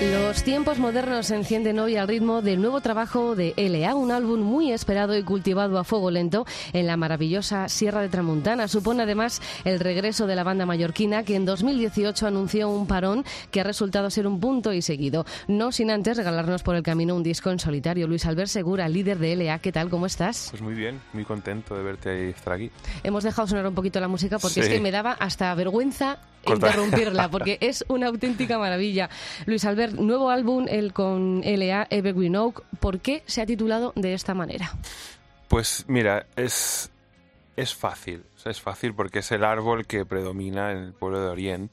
Los tiempos modernos se encienden hoy al ritmo del nuevo trabajo de LA, un álbum muy esperado y cultivado a fuego lento en la maravillosa Sierra de Tramuntana. Supone además el regreso de la banda mallorquina que en 2018 anunció un parón que ha resultado ser un punto y seguido. No sin antes regalarnos por el camino un disco en solitario. Luis Albert Segura, líder de LA, ¿qué tal? ¿Cómo estás? Pues muy bien, muy contento de verte y estar aquí. Hemos dejado sonar un poquito la música porque es que me daba hasta vergüenza interrumpirla porque es una auténtica maravilla. Luis Albert, nuevo álbum el con LA Evergreen Oak, ¿por qué se ha titulado de esta manera? Pues mira, es, es fácil, es fácil porque es el árbol que predomina en el pueblo de Orient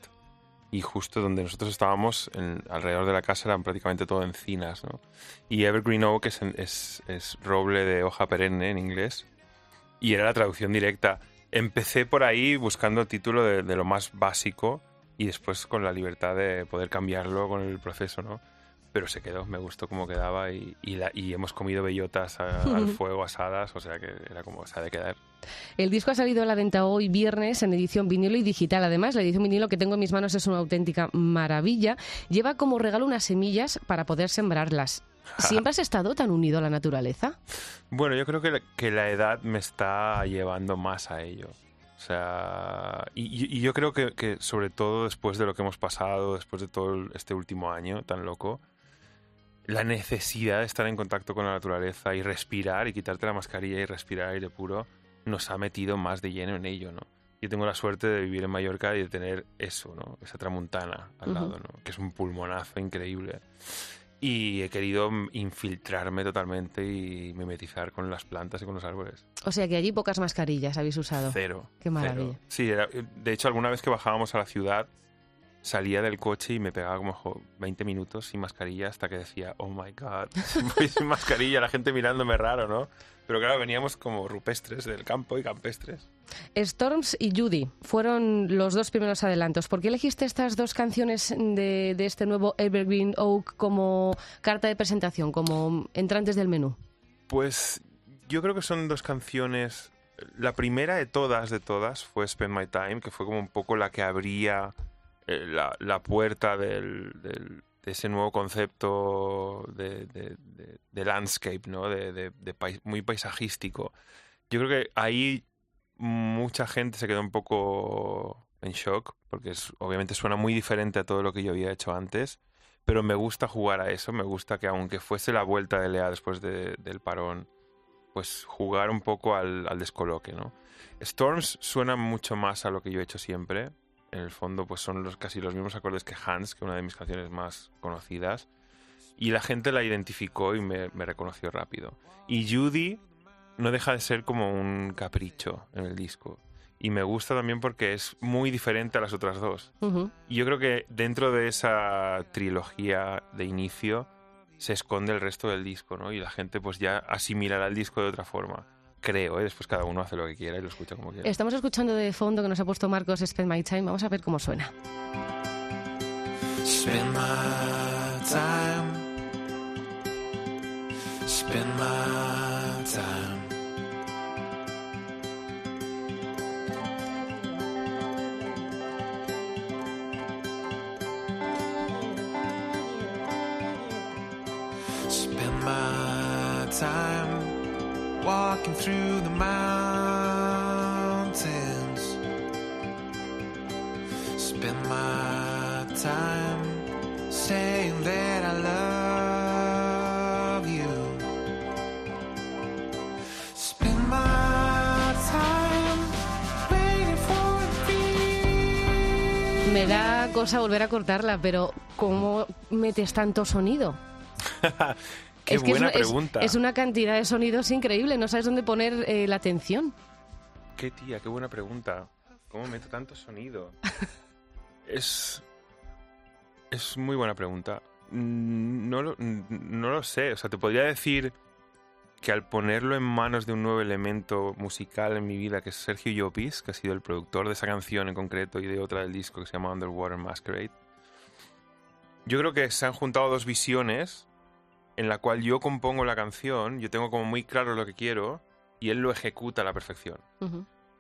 y justo donde nosotros estábamos, alrededor de la casa, eran prácticamente todo encinas, ¿no? Y Evergreen Oak es, es, roble de hoja perenne en inglés y era la traducción directa. Empecé por ahí buscando el título de, de lo más básico y después con la libertad de poder cambiarlo con el proceso, ¿no? Pero se quedó, me gustó cómo quedaba y, y, hemos comido bellotas al fuego asadas, o sea que era como se ha de quedar. El disco ha salido a la venta hoy viernes en edición vinilo y digital. Además, la edición vinilo que tengo en mis manos es una auténtica maravilla. Lleva como regalo unas semillas para poder sembrarlas. ¿Siempre has estado tan unido a la naturaleza? Bueno, yo creo que que la edad me está llevando más a ello. O sea, y, yo creo que, sobre todo después de lo que hemos pasado, después de todo este último año tan loco, la necesidad de estar en contacto con la naturaleza y respirar y quitarte la mascarilla y respirar aire puro nos ha metido más de lleno en ello, ¿no? Yo tengo la suerte de vivir en Mallorca y de tener eso, ¿no? Esa tramuntana al lado, ¿no? Que es un pulmonazo increíble y he querido infiltrarme totalmente y mimetizar con las plantas y con los árboles. O sea que allí pocas mascarillas habéis usado. Cero. Qué maravilla. Sí, de hecho alguna vez que bajábamos a la ciudad salía del coche y me pegaba como 20 minutos sin mascarilla hasta que decía, oh my god, voy sin mascarilla, la gente mirándome raro, ¿no? Pero claro, veníamos como rupestres del campo y campestres. Storms y Judy fueron los dos primeros adelantos. ¿Por qué elegiste estas dos canciones de, de este nuevo Evergreen Oak como carta de presentación, como entrantes del menú? Pues yo creo que son dos canciones. La primera de todas, de todas, fue Spend My Time, que fue como un poco la que abría eh, la, puerta de ese nuevo concepto de, de, landscape, ¿no? De, muy paisajístico. Yo creo que ahí mucha gente se quedó un poco en shock, porque es, obviamente suena muy diferente a todo lo que yo había hecho antes, pero me gusta jugar a eso, me gusta que aunque fuese la vuelta de Lea después del parón, pues jugar un poco al, al descoloque, ¿no? Storms suena mucho más a lo que yo he hecho siempre, en el fondo pues son los, casi los mismos acordes que Hans, que es una de mis canciones más conocidas. Y la gente la identificó y me, reconoció rápido. Y Judy no deja de ser como un capricho en el disco. Y me gusta también porque es muy diferente a las otras dos. Y yo creo que dentro de esa trilogía de inicio se esconde el resto del disco, ¿no? Y la gente pues ya asimilará el disco de otra forma creo, ¿eh? después cada uno hace lo que quiera y lo escucha como quiera. Estamos escuchando de fondo que nos ha puesto Marcos Spend My Time, vamos a ver cómo suena. Spend my time. Spend my time. Spend my time. Walking through the mountains. Spend my time saying that I love you. Spend my time waiting for Me da cosa volver a cortarla, pero ¿cómo metes tanto sonido? Qué buena pregunta. Es, una cantidad de sonidos increíble, no sabes dónde poner eh, la atención. Qué tía, qué buena pregunta. ¿Cómo meto tanto sonido? es. Es muy buena pregunta. Mm, no lo, no lo sé, o sea, te podría decir que al ponerlo en manos de un nuevo elemento musical en mi vida, que es Sergio Llopis, que ha sido el productor de esa canción en concreto y de otra del disco que se llama Underwater Masquerade, yo creo que se han juntado dos visiones en la cual yo compongo la canción, yo tengo como muy claro lo que quiero y él lo ejecuta a la perfección.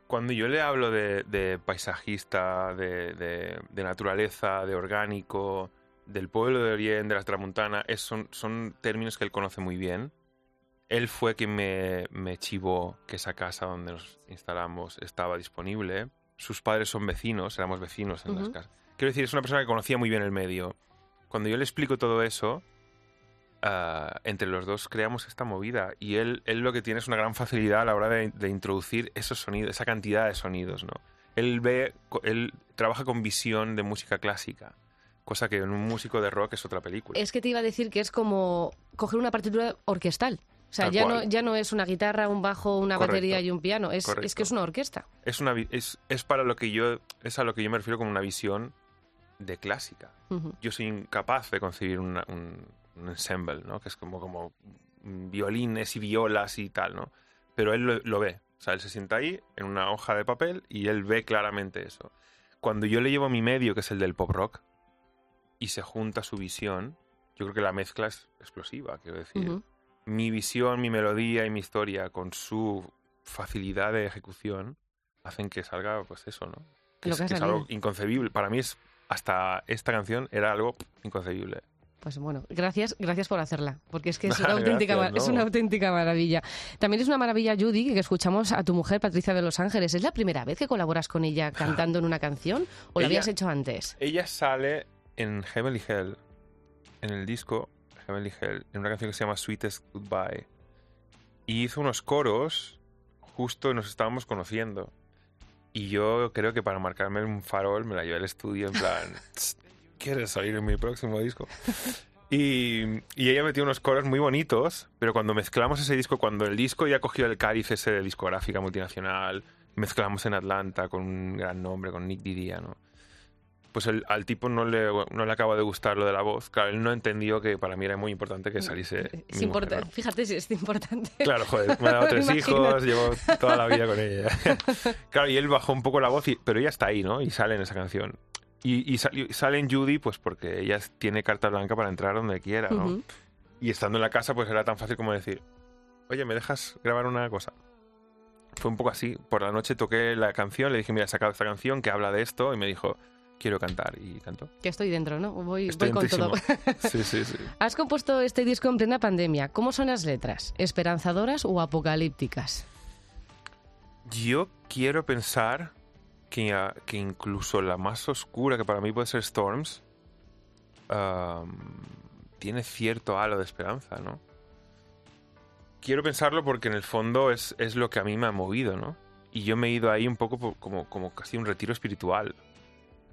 Cuando yo le hablo de, paisajista, de, naturaleza, de orgánico, del pueblo de Oriente, de la Tramuntana, es, son, son términos que él conoce muy bien. Él fue quien me, me chivó que esa casa donde nos instalamos estaba disponible. Sus padres son vecinos, éramos vecinos en las Ujú. casas. Quiero decir, es una persona que conocía muy bien el medio. Cuando yo le explico todo eso, ah, entre los dos creamos esta movida. Y él, él lo que tiene es una gran facilidad a la hora de, de introducir esos sonidos, esa cantidad de sonidos, ¿no? Él ve, él trabaja con visión de música clásica, cosa que en un músico de rock es otra película. Es que te iba a decir que es como coger una partitura orquestal. O sea, Tal ya no, ya no es una guitarra, un bajo, una Correcto. batería y un piano. Es, es que es una orquesta. Es una es, es para lo que yo es a lo que yo me refiero como una visión de clásica. Yo soy incapaz de concebir una- un, un ensemble, ¿no? Que es como como violines y violas y tal, ¿no? Pero él lo, lo ve. O sea, él se sienta ahí en una hoja de papel y él ve claramente eso. Cuando yo le llevo mi medio, que es el del pop rock, y se junta su visión, yo creo que la mezcla es explosiva, quiero decir mi visión, mi melodía y mi historia con su facilidad de ejecución hacen que salga, pues eso, ¿no? Que, Lo es, que es algo inconcebible. Para mí es, hasta esta canción era algo inconcebible. Pues bueno, gracias, gracias por hacerla, porque es que es una auténtica, gracias, es una auténtica maravilla. También es una maravilla, Judy, que escuchamos a tu mujer, Patricia de Los Ángeles. ¿Es la primera vez que colaboras con ella cantando en una canción o lo Ella- habías hecho antes? Ella sale en Heavenly Hell, en el disco Heavenly Hell, en una canción que se llama Sweetest Goodbye. Y hizo unos coros justo nos estábamos conociendo. Y yo creo que para marcarme un farol me la llevé al estudio en plan, "Tss, ¿quieres salir en mi próximo disco? Y, y ella metió unos coros muy bonitos, pero cuando mezclamos ese disco, cuando el disco ya cogió el cáliz ese de discográfica multinacional, mezclamos en Atlanta con un gran nombre, con Nick Didia, ¿no? Pues el- al tipo no le, no le acaba de gustar lo de la voz. Claro, él no entendió que para mí era muy importante que saliese. Es mujer, importante, ¿no? fíjate si es importante. Claro, joder, me ha dado tres hijos, llevo toda la vida con ella. claro, y él bajó un poco la voz, y- pero ella está ahí, ¿no? Y sale en esa canción. Y, y salió- sale en Judy, pues porque ella tiene carta blanca para entrar donde quiera, ¿no? Y estando en la casa, pues era tan fácil como decir, oye, ¿me dejas grabar una cosa? Fue un poco así. Por la noche toqué la canción, le dije, mira, he sacado esta canción que habla de esto, y me dijo, quiero cantar, y cantó. Que estoy dentro, ¿no? Voy, voy con todo. Sí, sí, sí. Has compuesto este disco en plena pandemia. ¿Cómo son las letras? ¿Esperanzadoras o apocalípticas? Yo quiero pensar que, ah, que incluso la más oscura, que para mí puede ser Storms, tiene cierto halo de esperanza, ¿no? Quiero pensarlo porque en el fondo es, es lo que a mí me ha movido, ¿no? Y yo me he ido ahí un poco como, como casi un retiro espiritual.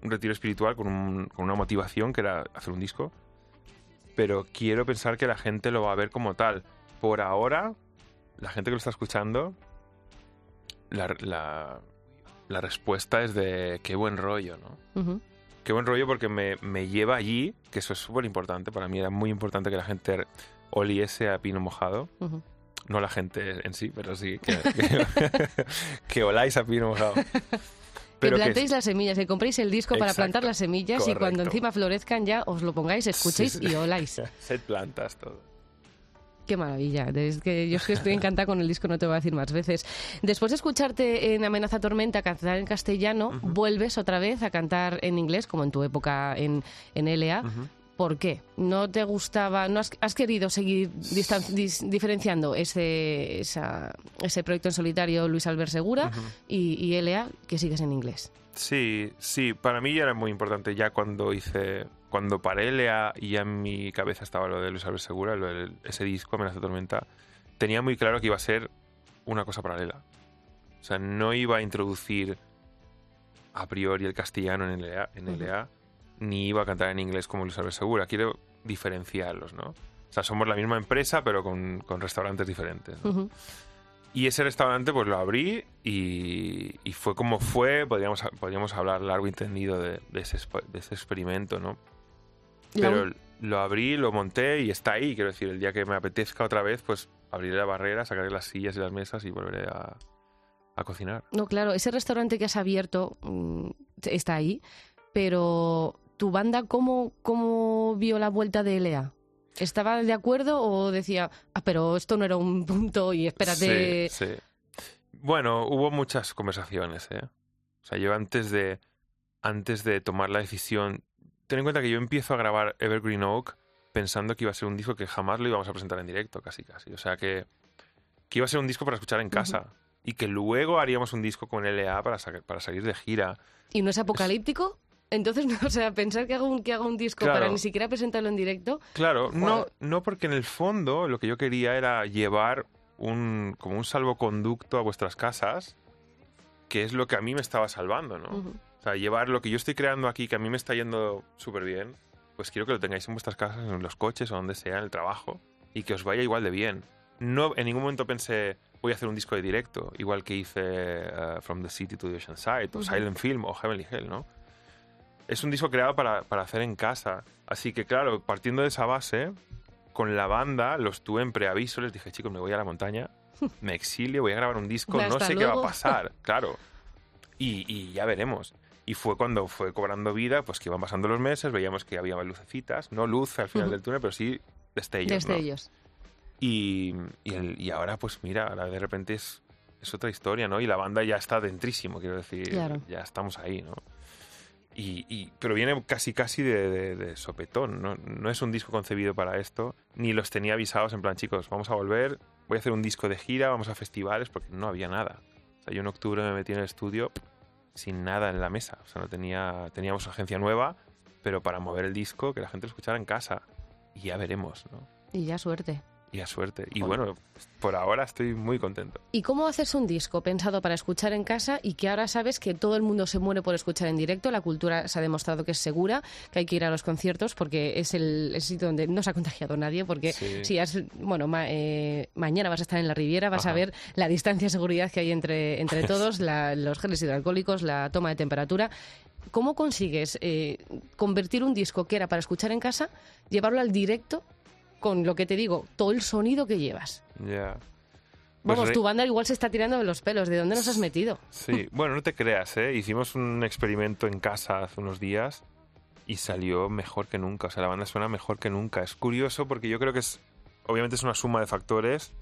Un retiro espiritual con, un- con una motivación que era hacer un disco. Pero quiero pensar que la gente lo va a ver como tal. Por ahora, la gente que lo está escuchando la- la respuesta es de qué buen rollo, ¿no? Qué buen rollo porque me, me lleva allí, que eso es súper importante. Para mí era muy importante que la gente oliese a pino mojado. No la gente en sí, pero sí que, que, que oláis a pino mojado. que Pero que- plantéis las semillas, que compréis el disco para plantar las semillas y cuando encima florezcan ya os lo pongáis, escuchéis Sí, sí. y oláis. Sed plantas todo. Qué maravilla. Es que yo es que estoy encantada con el disco, no te voy a decir más veces. Después de escucharte en Amenaza Tormenta cantar en castellano, vuelves otra vez a cantar en inglés, como en tu época en, en LA. ¿Por qué? ¿No te gustaba, no has, has querido seguir distan- dis- diferenciando ese, esa- ese proyecto en solitario Luis Albert Segura y, y LA que sigues en inglés? Sí, sí, para mí ya era muy importante ya cuando hice, cuando paré LA y ya en mi cabeza estaba lo de Luis Albert Segura, lo del- ese disco, Amenaza Tormenta, tenía muy claro que iba a ser una cosa paralela. O sea, no iba a introducir a priori el castellano en LA, en Ujú. LA ni iba a cantar en inglés como Luis Albert Segura. Quiero diferenciarlos, ¿no? O sea, somos la misma empresa, pero con, con restaurantes diferentes. ¿no? Ujú. Y ese restaurante pues lo abrí y, y fue como fue, podríamos, podríamos hablar largo y tendido de, de ese, de ese experimento, ¿no? Pero lo abrí, lo monté y está ahí, quiero decir, el día que me apetezca otra vez, pues abriré la barrera, sacaré las sillas y las mesas y volveré a, a cocinar. No, claro, ese restaurante que has abierto mm, está ahí, pero tu banda, ¿cómo, ¿cómo vio la vuelta de LA? ¿Estaba de acuerdo o decía, ah, pero esto no era un punto y espérate? Sí, sí. Bueno, hubo muchas conversaciones, ¿eh? O sea, yo antes de, antes de tomar la decisión ten en cuenta que yo empiezo a grabar Evergreen Oak pensando que iba a ser un disco que jamás lo íbamos a presentar en directo, casi casi. O sea que, que iba a ser un disco para escuchar en casa. Y que luego haríamos un disco con LA para, para salir de gira. ¿Y no es apocalíptico? Entonces, no, o sea, pensar que hago un, que hago un disco para ni siquiera presentarlo en directo. Claro, no, no porque en el fondo lo que yo quería era llevar un, como un salvoconducto a vuestras casas, que es lo que a mí me estaba salvando, ¿no? O sea, llevar lo que yo estoy creando aquí, que a mí me está yendo súper bien, pues quiero que lo tengáis en vuestras casas, en los coches o donde sea, en el trabajo, y que os vaya igual de bien. No, en ningún momento pensé, voy a hacer un disco de directo, igual que hice uh, From the City to the Ocean Side, o Silent Film, o Heavenly Hell, ¿no? Es un disco creado para, para hacer en casa. Así que, claro, partiendo de esa base, con la banda los tuve en preaviso, les dije, chicos, me voy a la montaña, me exilio, voy a grabar un disco, no sé qué va a pasar, claro. Y, y, ya veremos. Y fue cuando fue cobrando vida, pues que iban pasando los meses, veíamos que había lucecitas, no luz al final del túnel, pero sí destellos. Destellos. Y, y, y, ahora, pues mira, de repente es, es otra historia, ¿no? Y la banda ya está dentrísimo, quiero decir, ya estamos ahí, ¿no? Y, pero viene casi casi de, sopetón, ¿no? no es un disco concebido para esto, ni los tenía avisados en plan, chicos, vamos a volver, voy a hacer un disco de gira, vamos a festivales, porque no había nada. O sea, yo en octubre me metí en el estudio sin nada en la mesa, o sea, no tenía, teníamos agencia nueva, pero para mover el disco, que la gente lo escuchara en casa, y ya veremos, ¿no? Y ya suerte y a suerte. Y bueno, por ahora estoy muy contento. ¿Y cómo haces un disco pensado para escuchar en casa y que ahora sabes que todo el mundo se muere por escuchar en directo? La cultura se ha demostrado que es segura, que hay que ir a los conciertos porque es el, sitio donde no se ha contagiado nadie. Porque si has, bueno, eh, mañana vas a estar en la Riviera, vas a ver la distancia de seguridad que hay entre, entre todos, los geles hidroalcohólicos, la toma de temperatura. ¿Cómo consigues eh, convertir un disco que era para escuchar en casa, llevarlo al directo con lo que te digo, todo el sonido que llevas. Ya. Vamos, pues tu banda igual se está tirando de los pelos. ¿De dónde nos has metido? Sí, bueno, no te creas, ¿eh? Hicimos un experimento en casa hace unos días y salió mejor que nunca. O sea, la banda suena mejor que nunca. Es curioso porque yo creo que es. Obviamente es una suma de factores,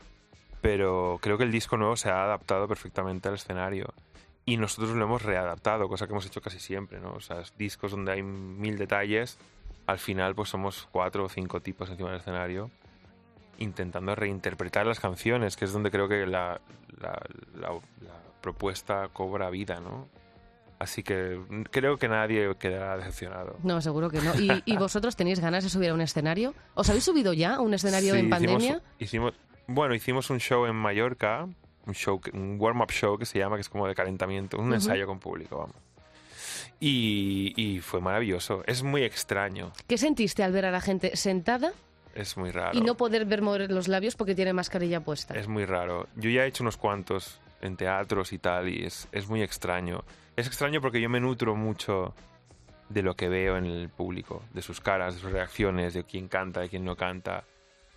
pero creo que el disco nuevo se ha adaptado perfectamente al escenario. Y nosotros lo hemos readaptado, cosa que hemos hecho casi siempre, ¿no? O sea, discos donde hay mil detalles al final pues somos cuatro o cinco tipos encima del escenario intentando reinterpretar las canciones, que es donde creo que la, propuesta cobra vida, ¿no? Así que creo que nadie quedará decepcionado. No, seguro que no. ¿Y, vosotros tenéis ganas de subir a un escenario? ¿Os habéis subido ya a un escenario en pandemia? Hicimos, bueno, hicimos un show en Mallorca, un show, un warm-up show que se llama, que es como de calentamiento, un ensayo con público, vamos. Y, fue maravilloso. Es muy extraño. ¿Qué sentiste al ver a la gente sentada es muy raro. Y no poder ver mover los labios porque tiene mascarilla puesta. Es muy raro. Yo ya he hecho unos cuantos en teatros y tal y es, es, muy extraño. Es extraño porque yo me nutro mucho de lo que veo en el público, de sus caras, de sus reacciones, de quién canta, de quién no canta.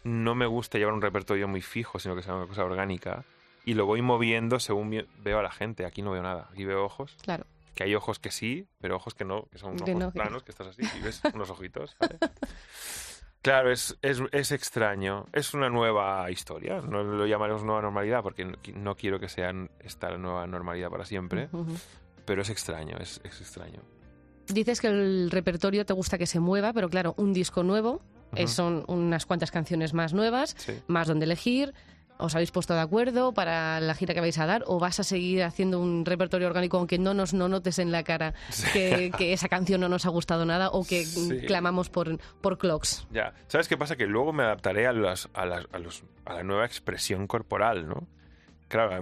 No me gusta llevar un repertorio muy fijo, sino que sea una cosa orgánica. Y lo voy moviendo según veo a la gente. Aquí no veo nada. Aquí veo ojos. Claro que hay ojos que sí, pero ojos que no, que son ojos planos, que estás así y ves unos ojitos. Claro, es, es, es, extraño. Es una nueva historia. No lo llamaremos nueva normalidad porque no, quiero que sea esta nueva normalidad para siempre. Pero es extraño, es, es, extraño. Dices que el repertorio te gusta que se mueva, pero claro, un disco nuevo eh, son unas cuantas canciones más nuevas, más donde elegir os habéis puesto de acuerdo para la gira que vais a dar o vas a seguir haciendo un repertorio orgánico aunque no nos no notes en la cara que, esa canción no nos ha gustado nada o que clamamos por, por clocks. Ya, ¿sabes qué pasa? Que luego me adaptaré a, las, a, las, a, los, a la nueva expresión corporal, ¿no? Claro,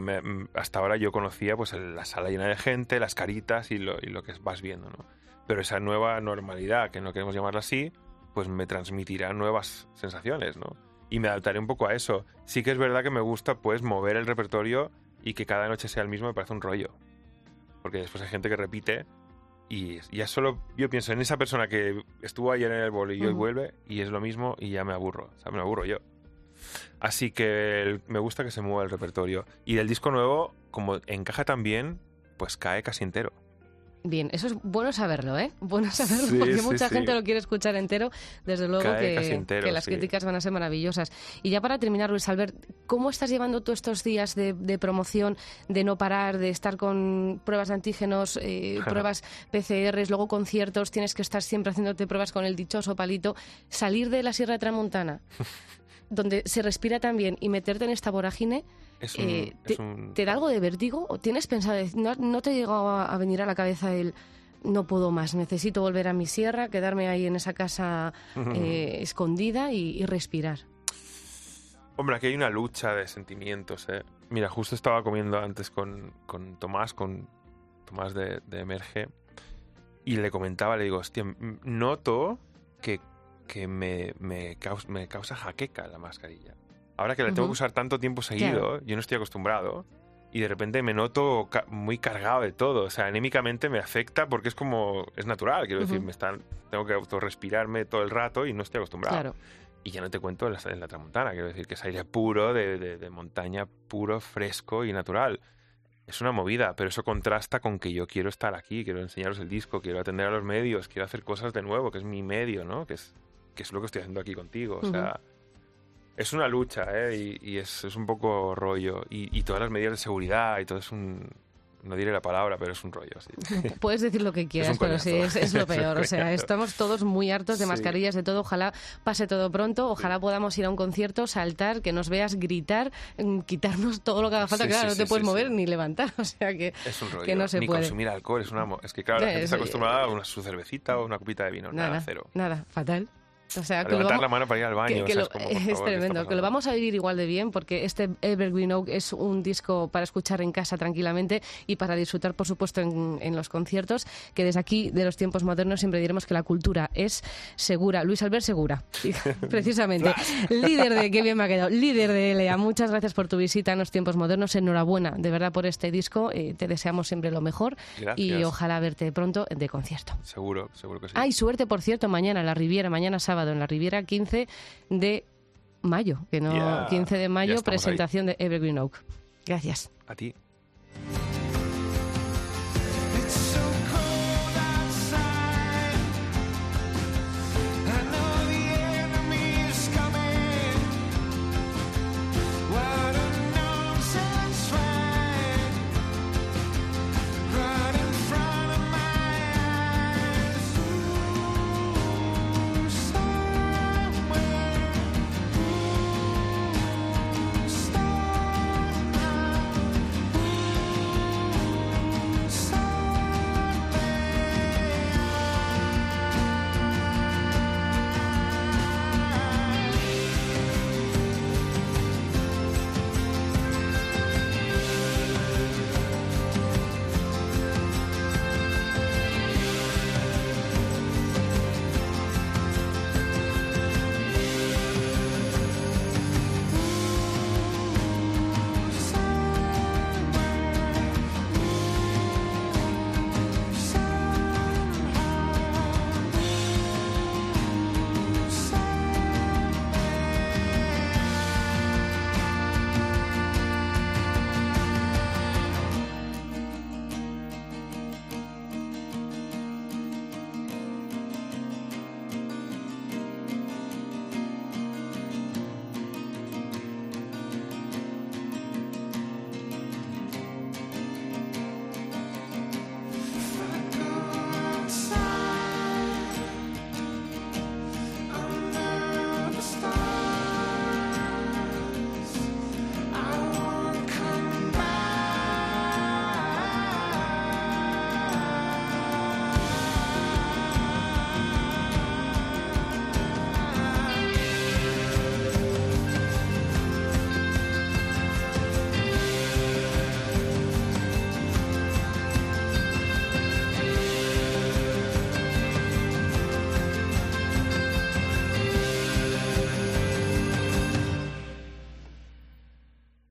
hasta ahora yo conocía pues la sala llena de gente, las caritas y lo, y lo que vas viendo, ¿no? Pero esa nueva normalidad, que no queremos llamarla así, pues me transmitirá nuevas sensaciones, ¿no? Y me adaptaré un poco a eso. Sí que es verdad que me gusta pues mover el repertorio y que cada noche sea el mismo me parece un rollo. Porque después hay gente que repite y ya solo yo pienso en esa persona que estuvo ayer en el bolo y hoy vuelve y es lo mismo y ya me aburro, o sea, me aburro yo. Así que me gusta que se mueva el repertorio. Y del disco nuevo, como encaja tan bien, pues cae casi entero. Bien, eso es bueno saberlo, ¿eh? Bueno saberlo porque mucha gente lo quiere escuchar entero. Desde luego que, las críticas van a ser maravillosas. Y ya para terminar, Luis Albert, ¿cómo estás llevando tú estos días de, promoción, de no parar, de estar con pruebas de antígenos, eh, pruebas PCRs, luego conciertos, tienes que estar siempre haciéndote pruebas con el dichoso palito? Salir de la Sierra de Tramontana, donde se respira tan bien, y meterte en esta vorágine eh, te, da algo de vértigo? ¿O ¿Tienes pensado, no, no te llegó a, venir a la cabeza el no puedo más, necesito volver a mi sierra, quedarme ahí en esa casa eh, escondida y, respirar? Hombre, aquí hay una lucha de sentimientos. ¿eh? Mira, justo estaba comiendo antes con, con Tomás, con Tomás de, de, Emerge, y le comentaba, le digo, hostia, noto que, que me, me, causa, me causa jaqueca la mascarilla. Ahora que la tengo que usar tanto tiempo seguido, yo no estoy acostumbrado. Y de repente me noto muy cargado de todo. O sea, anémicamente me afecta porque es como. Es natural, quiero decir, me están, tengo que autorrespirarme todo el rato y no estoy acostumbrado. Y ya no te cuento en la, en la tramontana, quiero decir, que es aire puro, de, de, montaña puro, fresco y natural es una movida, pero eso contrasta con que yo quiero estar aquí, quiero enseñaros el disco, quiero atender a los medios, quiero hacer cosas de nuevo, que es mi medio, ¿no? Que es, que es lo que estoy haciendo aquí contigo. O sea, es una lucha, ¿eh? Y, es, un poco rollo. Y, todas las medidas de seguridad y todo es un... No diré la palabra, pero es un rollo. Puedes decir lo que quieras, pero sí, es, lo peor. o sea, estamos todos muy hartos de mascarillas, de todo. Ojalá pase todo pronto. Ojalá podamos ir a un concierto, saltar, que nos veas gritar, mm, quitarnos todo lo que haga falta. claro, no te puedes mover ni levantar. O sea, que, que no se ni puede. consumir alcohol. Es, una, es que, claro, la gente está acostumbrada a una, su cervecita o una copita de vino. Nada, cero. Nada, fatal. O sea, que levantar la mano para ir al baño. es, tremendo, que lo vamos a vivir igual de bien porque este Evergreen Oak es un disco para escuchar en casa tranquilamente y para disfrutar, por supuesto, en, los conciertos, que desde aquí, de los tiempos modernos, siempre diremos que la cultura es segura. Luis Albert Segura, precisamente. líder de, qué bien me ha quedado, líder de LEA. Muchas gracias por tu visita en los tiempos modernos. Enhorabuena, de verdad, por este disco. Eh, te deseamos siempre lo mejor y ojalá verte pronto de concierto. Seguro, seguro que sí. Ay, suerte, por cierto, mañana, la Riviera, mañana sábado sábado en la Riviera 15 de mayo, que no yeah. 15 de mayo, presentación ahí. de Evergreen Oak. Gracias. A ti.